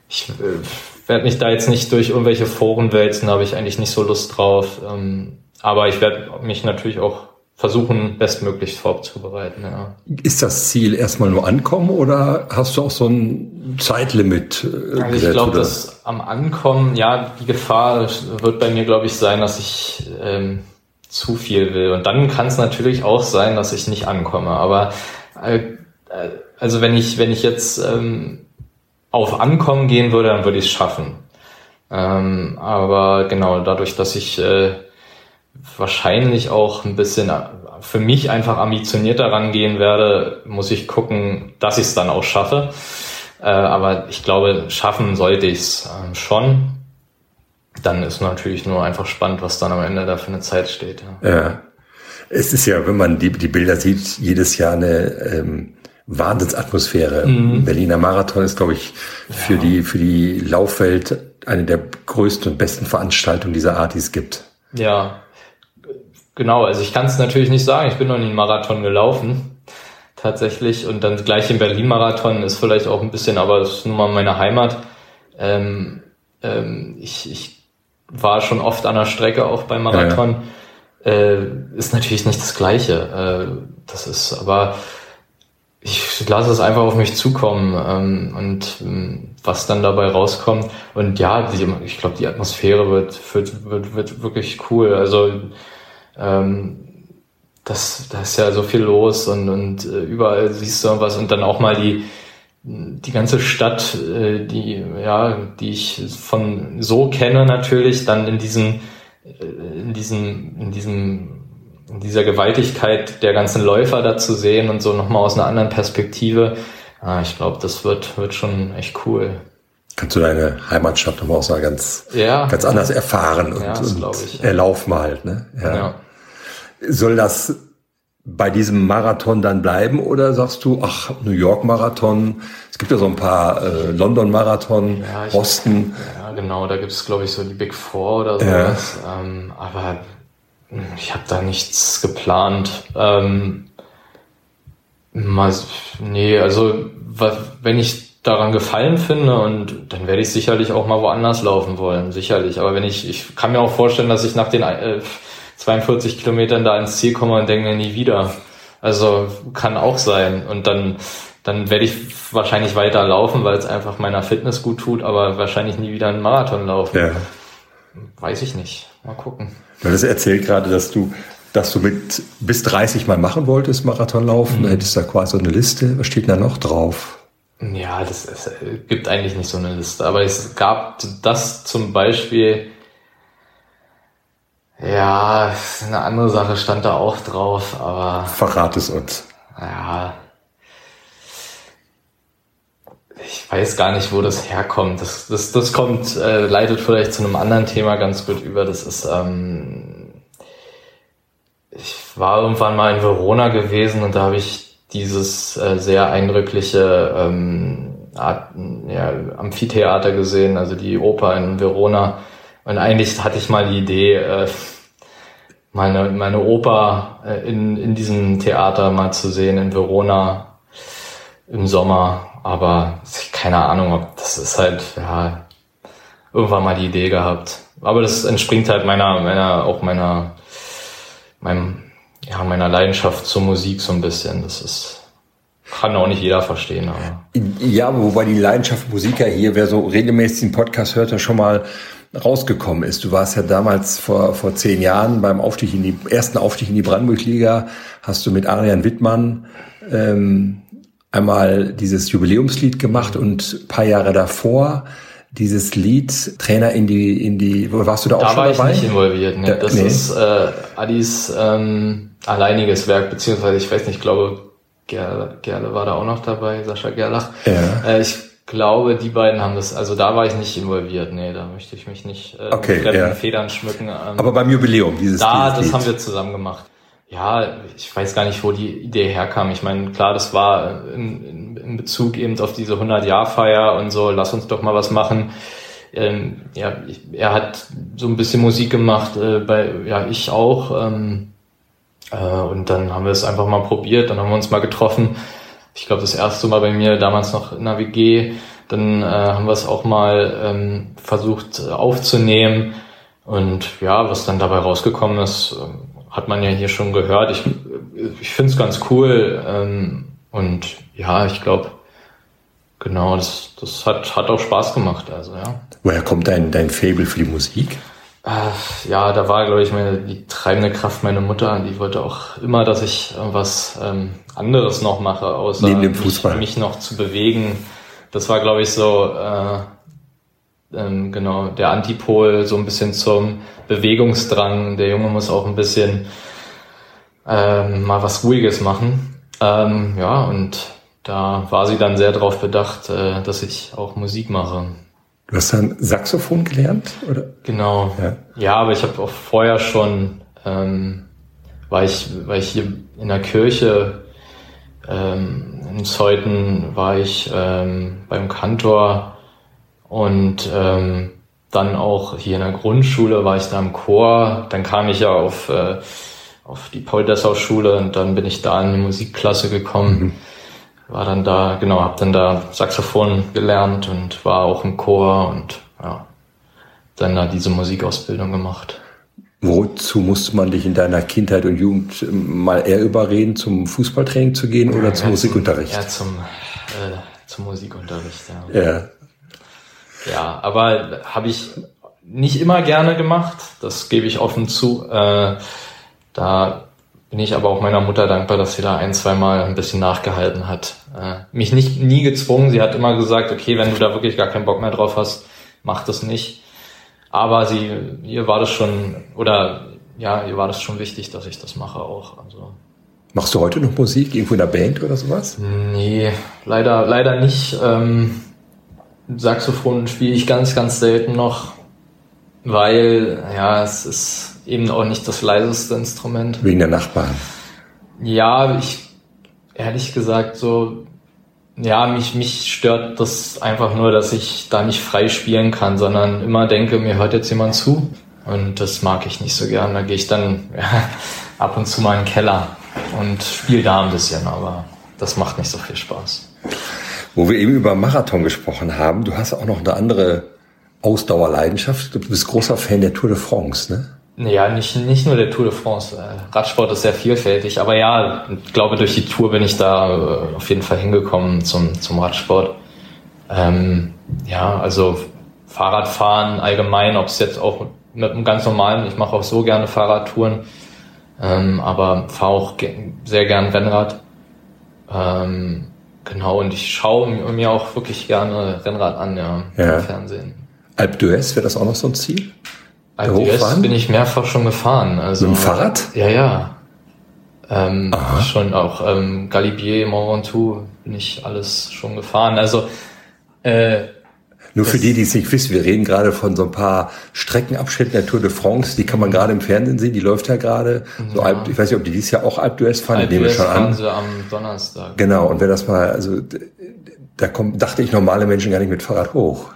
ich äh, werde mich da jetzt nicht durch irgendwelche Foren wälzen, da habe ich eigentlich nicht so Lust drauf. Ähm, aber ich werde mich natürlich auch versuchen, bestmöglich vorzubereiten. Ja. ist das Ziel erstmal nur ankommen oder hast du auch so ein Zeitlimit? äh, Also ich glaube, dass am Ankommen, ja, die Gefahr wird bei mir, glaube ich, sein, dass ich ähm, zu viel will. Und dann kann es natürlich auch sein, dass ich nicht ankomme. Aber äh, äh, also wenn ich, wenn ich jetzt ähm, auf Ankommen gehen würde, dann würde ich es schaffen. Ähm, aber genau, dadurch, dass ich äh, wahrscheinlich auch ein bisschen äh, für mich einfach ambitionierter rangehen werde, muss ich gucken, dass ich es dann auch schaffe. Äh, aber ich glaube, schaffen sollte ich es ähm, schon. Dann ist natürlich nur einfach spannend, was dann am Ende da für eine Zeit steht. Ja. Ja. Es ist ja, wenn man die, die Bilder sieht, jedes Jahr eine ähm, Wahnsinnsatmosphäre. Mhm. Berliner Marathon ist, glaube ich, für die für die Laufwelt eine der größten und besten Veranstaltungen dieser Art, die es gibt. Ja, genau. Also ich kann es natürlich nicht sagen. Ich bin noch nie einen Marathon gelaufen. Tatsächlich. Und dann gleich im Berlin-Marathon ist vielleicht auch ein bisschen, aber das ist nun mal meine Heimat. Ähm, ähm, ich, ich war schon oft an der Strecke auch beim Marathon. Ja, ja. Äh, ist natürlich nicht das Gleiche. Äh, das ist aber ich lasse es einfach auf mich zukommen ähm, und ähm, was dann dabei rauskommt. Und ja, die, ich glaube, die Atmosphäre wird, wird, wird, wird wirklich cool. Also ähm, das, da ist ja so viel los und, und äh, überall siehst du was und dann auch mal die, die ganze Stadt, äh, die, ja, die ich von so kenne natürlich, dann in diesem, äh, in diesem, in diesem dieser Gewaltigkeit der ganzen Läufer da zu sehen und so nochmal aus einer anderen Perspektive. Ah, ich glaube, das wird, wird schon echt cool. Kannst du deine Heimatstadt nochmal auch so ganz, ja, ganz anders erfahren und, ja, und ich, erlaufen halt, ne? Ja. ja. Soll das bei diesem Marathon dann bleiben oder sagst du, ach, New York Marathon, es gibt ja so ein paar äh, London Marathon, ja, Boston. Ja, genau, da gibt es glaube ich so die Big Four oder sowas. Ja. Ähm, aber ich habe da nichts geplant. Ähm, mal, nee, also wenn ich daran gefallen finde und dann werde ich sicherlich auch mal woanders laufen wollen, sicherlich. Aber wenn ich, ich kann mir auch vorstellen, dass ich nach den äh, 42 Kilometern da ins Ziel komme und denke nie wieder. Also kann auch sein. Und dann, dann werde ich wahrscheinlich weiter laufen, weil es einfach meiner Fitness gut tut, aber wahrscheinlich nie wieder einen Marathon laufen. Ja. Weiß ich nicht. Mal gucken. Du hattest erzählt gerade, dass du, dass du mit bis 30 mal machen wolltest, Marathonlaufen. Mhm. Da hättest du da quasi so eine Liste. Was steht da noch drauf? Ja, das es gibt eigentlich nicht so eine Liste. Aber es gab das zum Beispiel, ja, eine andere Sache stand da auch drauf, aber. Verrat es uns. Ja. Ich weiß gar nicht, wo das herkommt. Das, das, das kommt, äh, leitet vielleicht zu einem anderen Thema ganz gut über. Das ist, ähm, ich war irgendwann mal in Verona gewesen und da habe ich dieses äh, sehr eindrückliche ähm, Art, ja, Amphitheater gesehen, also die Oper in Verona. Und eigentlich hatte ich mal die Idee, äh, meine, meine Oper äh, in, in diesem Theater mal zu sehen in Verona im Sommer. Aber keine Ahnung, ob das ist halt, ja, irgendwann mal die Idee gehabt. Aber das entspringt halt meiner, meiner, auch meiner, meinem, ja, meiner Leidenschaft zur Musik so ein bisschen. Das ist, kann auch nicht jeder verstehen. Aber. Ja, wobei die Leidenschaft Musiker hier, wer so regelmäßig den Podcast hört, ja schon mal rausgekommen ist. Du warst ja damals vor, vor zehn Jahren beim Aufstieg in die, ersten Aufstieg in die Brandenburg-Liga, hast du mit Arian Wittmann ähm, einmal dieses Jubiläumslied gemacht und paar Jahre davor dieses Lied Trainer in die in die warst du da auch da schon dabei? Da war ich nicht involviert. Ne? das nee. ist äh, Adis ähm, alleiniges Werk beziehungsweise ich weiß nicht, ich glaube Gerle, Gerle war da auch noch dabei, Sascha Gerlach. Ja. Äh, ich glaube, die beiden haben das, also da war ich nicht involviert. Nee, da möchte ich mich nicht äh, okay, mit ja. Federn schmücken. Ähm, Aber beim Jubiläum, dieses Da, dieses das Lied. haben wir zusammen gemacht. Ja, ich weiß gar nicht, wo die Idee herkam. Ich meine, klar, das war in, in, in Bezug eben auf diese 100-Jahr-Feier und so, lass uns doch mal was machen. Ähm, ja, ich, er hat so ein bisschen Musik gemacht, äh, bei, ja, ich auch. Ähm, äh, und dann haben wir es einfach mal probiert, dann haben wir uns mal getroffen. Ich glaube, das erste Mal bei mir, damals noch in der WG, dann äh, haben wir es auch mal ähm, versucht äh, aufzunehmen. Und ja, was dann dabei rausgekommen ist, ähm, hat man ja hier schon gehört. Ich, ich finde es ganz cool. Ähm, und ja, ich glaube, genau, das, das hat, hat auch Spaß gemacht. Also ja. Woher kommt dein, dein Fable für die Musik? Äh, ja, da war, glaube ich, meine, die treibende Kraft meine Mutter. Die wollte auch immer, dass ich was ähm, anderes noch mache, außer Neben dem Fußball. Mich, mich noch zu bewegen. Das war, glaube ich, so äh, ähm, genau der Antipol so ein bisschen zum Bewegungsdrang. Der Junge muss auch ein bisschen ähm, mal was Ruhiges machen. Ähm, ja, und da war sie dann sehr darauf bedacht, äh, dass ich auch Musik mache. Du hast dann Saxophon gelernt, oder? Genau. Ja, ja aber ich habe auch vorher schon, ähm, war ich, war ich hier in der Kirche, ähm, in Zeuthen war ich ähm, beim Kantor und ähm, dann auch hier in der Grundschule war ich da im Chor. Dann kam ich ja auf, äh, auf die Paul-Dessau-Schule und dann bin ich da in die Musikklasse gekommen. Mhm. War dann da, genau, hab dann da Saxophon gelernt und war auch im Chor und ja, dann da diese Musikausbildung gemacht. Wozu musste man dich in deiner Kindheit und Jugend ähm, mal eher überreden, zum Fußballtraining zu gehen oder zum Ja, Musikunterricht? Ja, zum, äh, zum Musikunterricht, ja. Ja. Ja, aber habe ich nicht immer gerne gemacht, das gebe ich offen zu. Äh, da bin ich aber auch meiner Mutter dankbar, dass sie da ein, zwei Mal ein bisschen nachgehalten hat. Äh, mich nicht nie gezwungen, sie hat immer gesagt, okay, wenn du da wirklich gar keinen Bock mehr drauf hast, mach das nicht. Aber sie, ihr war das schon, oder ja, ihr war das schon wichtig, dass ich das mache auch. Also Machst du heute noch Musik, irgendwo in der Band oder sowas? Nee, leider, leider nicht. Ähm, Saxophon spiele ich ganz, ganz selten noch, weil ja, es ist eben auch nicht das leiseste Instrument. Wegen der Nachbarn. Ja, ich ehrlich gesagt so, ja, mich, mich stört das einfach nur, dass ich da nicht frei spielen kann, sondern immer denke, mir hört jetzt jemand zu. Und das mag ich nicht so gern. Da gehe ich dann *laughs* ja, ab und zu mal in den Keller und spiele da ein bisschen, aber das macht nicht so viel Spaß. Wo wir eben über Marathon gesprochen haben, du hast auch noch eine andere Ausdauerleidenschaft. Du bist großer Fan der Tour de France, ne? Ja, nicht, nicht nur der Tour de France. Äh, Radsport ist sehr vielfältig, aber ja, ich glaube, durch die Tour bin ich da äh, auf jeden Fall hingekommen zum, zum Radsport. Ähm, ja, also Fahrradfahren allgemein, ob es jetzt auch mit einem ganz normalen, ich mache auch so gerne Fahrradtouren, ähm, aber fahre auch ge sehr gern Rennrad. Ähm, genau, und ich schaue mir auch wirklich gerne Rennrad an, ja, Ja. im Fernsehen. Alpe d'Huez, wäre das auch noch so ein Ziel? Also Hochfahren? jetzt bin ich mehrfach schon gefahren. Also, Mit dem Fahrrad? Ja, ja. Ähm, schon auch ähm, Galibier, Mont Ventoux bin ich alles schon gefahren. Also äh, Nur für die, die es nicht wissen, wir reden gerade von so ein paar Streckenabschnitten der Tour de France, die kann man gerade im Fernsehen sehen, die läuft ja gerade. So Alp, ich weiß nicht, ob die dieses Jahr auch Alpe d'Huez fahren, die nehme ich Alpe schon fahren an. sie am Donnerstag. Genau, und wenn das mal, also da kommt, dachte ich normale Menschen gar nicht mit Fahrrad hoch.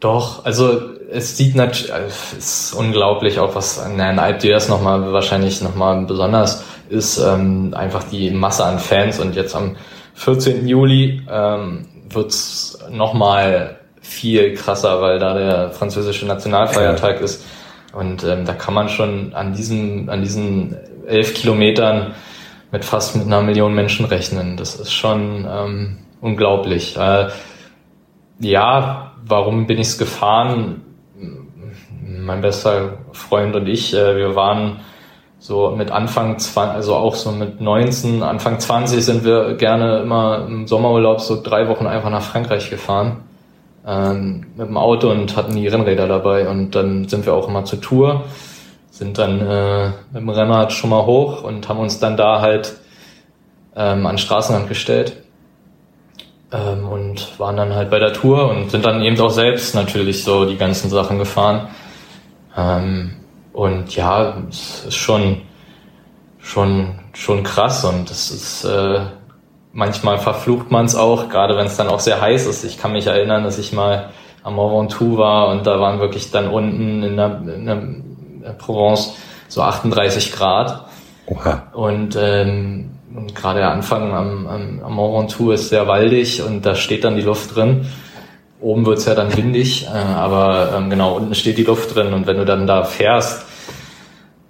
Doch, also es sieht natürlich, es ist unglaublich, auch was an ein Alp d'Huez nochmal wahrscheinlich nochmal besonders ist, ähm, einfach die Masse an Fans und jetzt am 14. Juli ähm, wird's nochmal viel krasser, weil da der französische Nationalfeiertag ist und ähm, da kann man schon an diesen, an diesen elf Kilometern mit fast mit einer Million Menschen rechnen. Das ist schon ähm, unglaublich. Äh, ja, warum bin ich's gefahren? Mein bester Freund und ich, äh, wir waren so mit Anfang 20, also auch so mit 19, Anfang 20 sind wir gerne immer im Sommerurlaub so drei Wochen einfach nach Frankreich gefahren ähm, mit dem Auto und hatten die Rennräder dabei und dann sind wir auch immer zur Tour, sind dann äh, mit dem Rennrad schon mal hoch und haben uns dann da halt ähm, an Straßenrand gestellt ähm, und waren dann halt bei der Tour und sind dann eben auch selbst natürlich so die ganzen Sachen gefahren. Ähm, und ja, es ist schon, schon, schon krass und es ist, äh, manchmal verflucht man es auch, gerade wenn es dann auch sehr heiß ist. Ich kann mich erinnern, dass ich mal am Ventoux war und da waren wirklich dann unten in der, in der, in der Provence so 38 Grad. Oha. Und, ähm, und gerade der Anfang am, am, am Mont Ventoux ist sehr waldig und da steht dann die Luft drin. Oben wird's ja dann windig, äh, aber ähm, genau, unten steht die Luft drin und wenn du dann da fährst,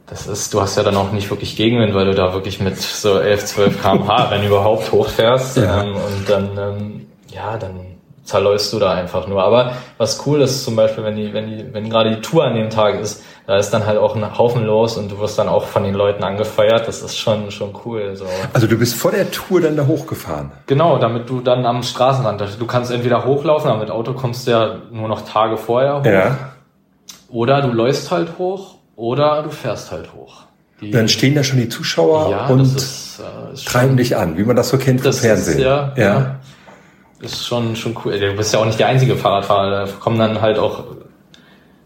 das ist, du hast ja dann auch nicht wirklich Gegenwind, weil du da wirklich mit so 11, 12 kmh, *laughs* wenn überhaupt, hochfährst Ja. ähm, und dann, ähm, ja, dann zerläufst du da einfach nur. Aber was cool ist zum Beispiel, wenn die, wenn die, wenn gerade die Tour an dem Tag ist, da ist dann halt auch ein Haufen los und du wirst dann auch von den Leuten angefeuert. Das ist schon, schon cool. So. Also du bist vor der Tour dann da hochgefahren. Genau, damit du dann am Straßenrand, du kannst entweder hochlaufen, aber mit Auto kommst du ja nur noch Tage vorher hoch. Oder du läufst halt hoch oder du fährst halt hoch. Die, Dann stehen da schon die Zuschauer ja, und ist, äh, ist treiben schon- dich an, wie man das so kennt vom das Fernsehen. Ist, ja, ja. Ist schon, schon cool. Du bist ja auch nicht der einzige Fahrradfahrer. Da kommen dann halt auch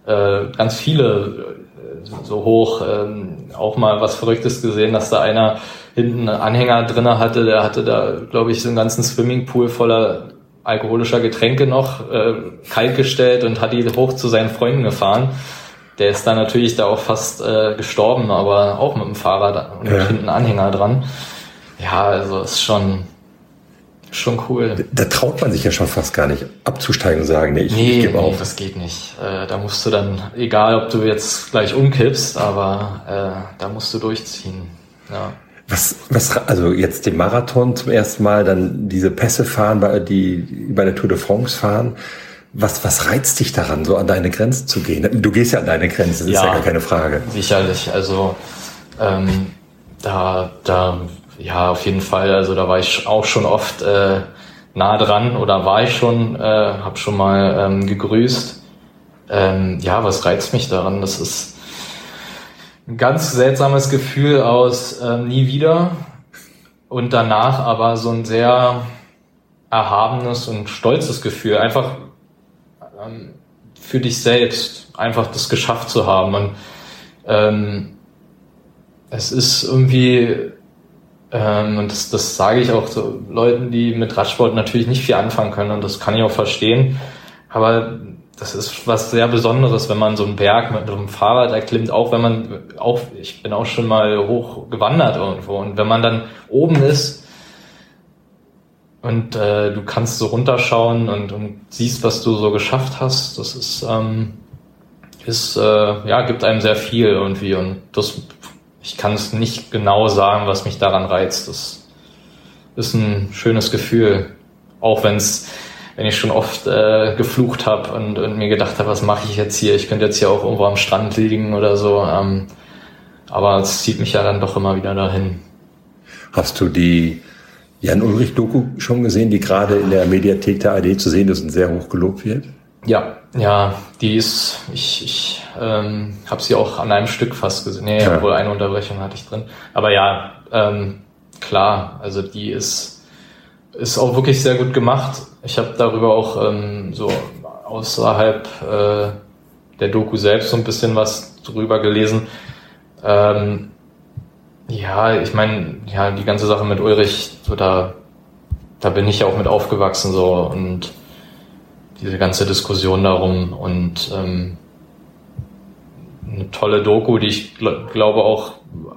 äh, ganz viele äh, so hoch. Ähm, auch mal was Verrücktes gesehen, dass da einer hinten einen Anhänger drinne hatte. Der hatte da, glaube ich, so einen ganzen Swimmingpool voller alkoholischer Getränke noch äh, kalt gestellt und hat die hoch zu seinen Freunden gefahren. Der ist dann natürlich da auch fast äh, gestorben, aber auch mit dem Fahrrad und Ja. hinten Anhänger dran. Ja, also ist schon, schon cool. Da traut man sich ja schon fast gar nicht abzusteigen und sagen, nee, ich, Nee, ich gebe nee auf. das geht nicht. Äh, da musst du dann, egal ob du jetzt gleich umkippst, aber äh, da musst du durchziehen. Ja. Was, was, also jetzt den Marathon zum ersten Mal, dann diese Pässe fahren, bei, die bei der Tour de France fahren. Was, was reizt dich daran, so an deine Grenzen zu gehen? Du gehst ja an deine Grenzen, das ist ja Ja. gar keine Frage. Sicherlich, also ähm, da, da, ja, auf jeden Fall. Also da war ich auch schon oft äh, nah dran oder war ich schon, äh, habe schon mal ähm, gegrüßt. Ähm, ja, was reizt mich daran? Das ist ein ganz seltsames Gefühl aus ähm, nie wieder und danach aber so ein sehr erhabenes und stolzes Gefühl. Einfach ähm, für dich selbst, einfach das geschafft zu haben. Und ähm, es ist irgendwie, ähm, und das, das sage ich auch so Leuten, die mit Radsport natürlich nicht viel anfangen können, und das kann ich auch verstehen, aber das ist was sehr Besonderes, wenn man so einen Berg mit einem Fahrrad erklimmt, auch wenn man, auch, ich bin auch schon mal hoch gewandert irgendwo, und wenn man dann oben ist, und äh, du kannst so runterschauen und, und siehst, was du so geschafft hast. Das ist, ähm, ist äh, ja, gibt einem sehr viel irgendwie. Und das, ich kann es nicht genau sagen, was mich daran reizt. Das ist ein schönes Gefühl. Auch wenn's, wenn ich schon oft äh, geflucht habe und, und mir gedacht habe, was mache ich jetzt hier? Ich könnte jetzt hier auch irgendwo am Strand liegen oder so. Ähm, aber es zieht mich ja dann doch immer wieder dahin. Hast du die Jan-Ulrich-Doku schon gesehen, die gerade in der Mediathek der AD zu sehen ist und sehr hoch gelobt wird? Ja, ja, die ist, ich, ich ähm, habe sie auch an einem Stück fast gesehen. Nee, Ja. obwohl eine Unterbrechung hatte ich drin. Aber ja, ähm, klar, also die ist, ist auch wirklich sehr gut gemacht. Ich habe darüber auch ähm, so außerhalb äh, der Doku selbst so ein bisschen was drüber gelesen. Ähm, ja, ich meine, ja, die ganze Sache mit Ulrich, so da, da bin ich ja auch mit aufgewachsen so und diese ganze Diskussion darum und ähm, eine tolle Doku, die ich gl glaube auch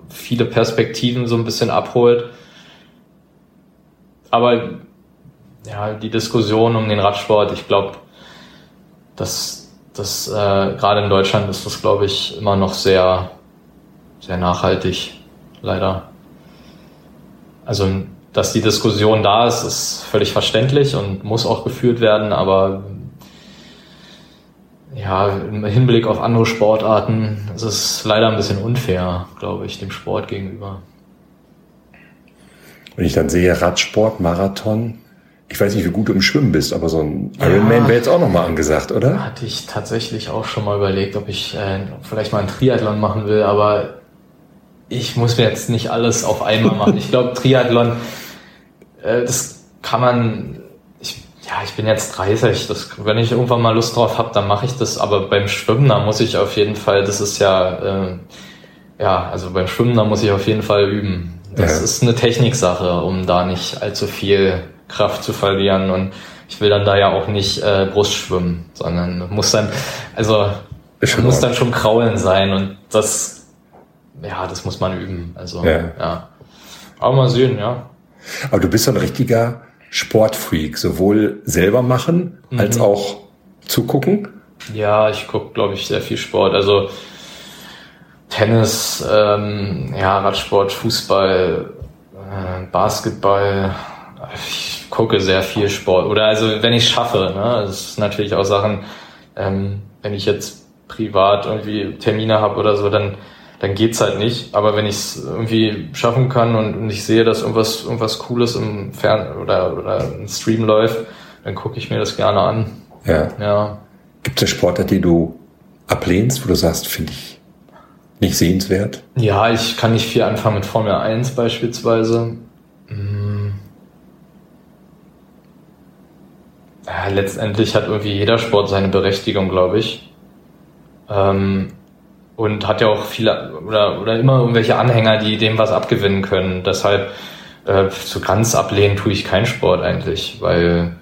viele Perspektiven so ein bisschen abholt. Aber ja, die Diskussion um den Radsport, ich glaube, dass das äh, gerade in Deutschland ist das, glaube ich, immer noch sehr, sehr nachhaltig, leider. Also, dass die Diskussion da ist, ist völlig verständlich und muss auch geführt werden, aber ja, im Hinblick auf andere Sportarten ist es leider ein bisschen unfair, glaube ich, dem Sport gegenüber. Wenn ich dann sehe Radsport, Marathon, ich weiß nicht, wie gut du im Schwimmen bist, aber so ein Ironman wäre jetzt auch nochmal angesagt, oder? Hatte ich tatsächlich auch schon mal überlegt, ob ich äh, vielleicht mal einen Triathlon machen will, aber ich muss mir jetzt nicht alles auf einmal machen. Ich glaube, Triathlon, äh, das kann man, ja, ich bin jetzt 30, das, wenn ich irgendwann mal Lust drauf habe, dann mache ich das, aber beim Schwimmen, da muss ich auf jeden Fall, das ist ja, äh, ja, also beim Schwimmen, da muss ich auf jeden Fall üben. Das Ja. ist eine Techniksache, um da nicht allzu viel Kraft zu verlieren und ich will dann da ja auch nicht äh, Brust schwimmen, sondern muss dann, also muss dann schon Kraulen sein und das, ja, das muss man üben. Also Ja. ja. Aber mal sehen, ja. Aber du bist so ein richtiger Sportfreak, sowohl selber machen als auch zugucken. Ja, ich gucke, glaube ich, sehr viel Sport. Also Tennis, ähm, ja, Radsport, Fußball, äh, Basketball. Ich gucke sehr viel Sport. Oder also wenn ich schaffe, ne? Das ist natürlich auch Sachen, ähm, wenn ich jetzt privat irgendwie Termine habe oder so, dann dann geht's halt nicht. Aber wenn ich es irgendwie schaffen kann und, und ich sehe, dass irgendwas irgendwas Cooles im Fern oder oder im Stream läuft, dann gucke ich mir das gerne an. Ja. Ja. Gibt es eine Sportart, die du ablehnst, wo du sagst, finde ich nicht sehenswert? Ja, ich kann nicht viel anfangen mit Formel 1 beispielsweise. Mm. Ja, letztendlich hat irgendwie jeder Sport seine Berechtigung, glaube ich. Ähm, und hat ja auch viele oder, oder immer irgendwelche Anhänger, die dem was abgewinnen können. Deshalb äh, so ganz ablehnen tue ich keinen Sport eigentlich, weil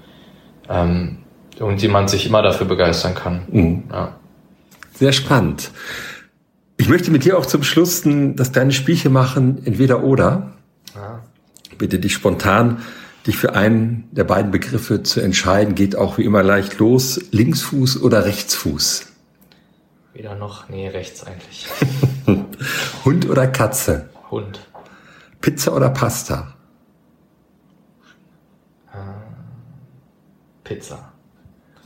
ähm, irgendjemand sich immer dafür begeistern kann. Mhm. Ja. Sehr spannend. Ich möchte mit dir auch zum Schluss das kleine Spielchen machen, entweder oder. Ja. Ich bitte dich spontan dich für einen der beiden Begriffe zu entscheiden, geht auch wie immer leicht los. Linksfuß oder Rechtsfuß? Weder noch, nee, rechts eigentlich. *laughs* Hund oder Katze? Hund. Pizza oder Pasta? Pizza.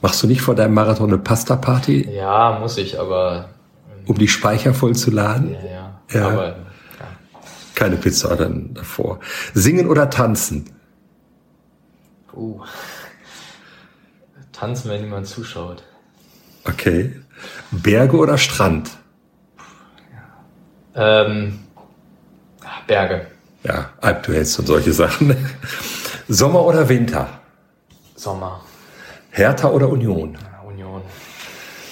Machst du nicht vor deinem Marathon eine Pasta-Party, Ja, muss ich, aber um die Speicher voll zu laden? ja, ja. Ja. Aber ja. Keine Pizza dann davor. Singen oder tanzen? Uh. Tanzen, wenn jemand zuschaut. Okay. Berge oder Strand? Ähm, Berge. Ja, Alpduets und solche Sachen. Sommer oder Winter? Sommer. Hertha oder Union? Union.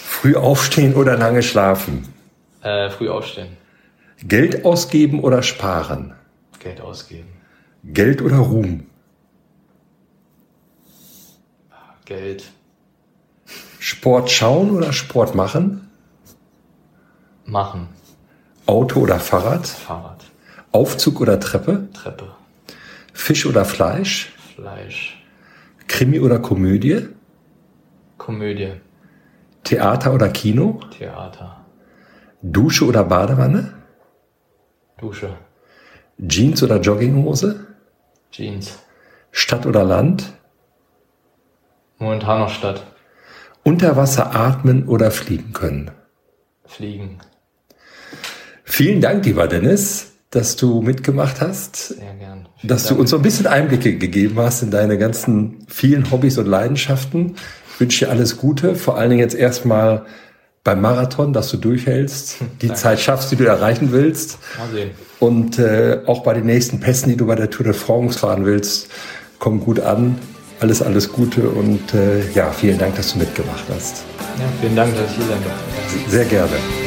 Früh aufstehen oder lange schlafen? Äh, früh aufstehen. Geld ausgeben oder sparen? Geld ausgeben. Geld oder Ruhm? Geld. Sport schauen oder Sport machen? Machen. Auto oder Fahrrad? Fahrrad. Aufzug oder Treppe? Treppe. Fisch oder Fleisch? Fleisch. Krimi oder Komödie? Komödie. Theater oder Kino? Theater. Dusche oder Badewanne? Dusche. Jeans oder Jogginghose? Jeans. Stadt oder Land? Momentan noch Stadt. Unter Wasser atmen oder fliegen können? Fliegen. Vielen Dank, lieber Dennis, dass du mitgemacht hast, Sehr gern. Vielen dass du Dank. uns so ein bisschen Einblicke gegeben hast in deine ganzen vielen Hobbys und Leidenschaften. Ich wünsche dir alles Gute, vor allen Dingen jetzt erstmal beim Marathon, dass du durchhältst, die Danke. Zeit schaffst, die du erreichen willst. Mal sehen. Und äh, auch bei den nächsten Pässen, die du bei der Tour de France fahren willst, komm gut an. Alles, alles Gute und äh, ja, vielen Dank, dass du mitgemacht hast. Ja, vielen Dank, dass ich hier sein durfte. Sehr gerne.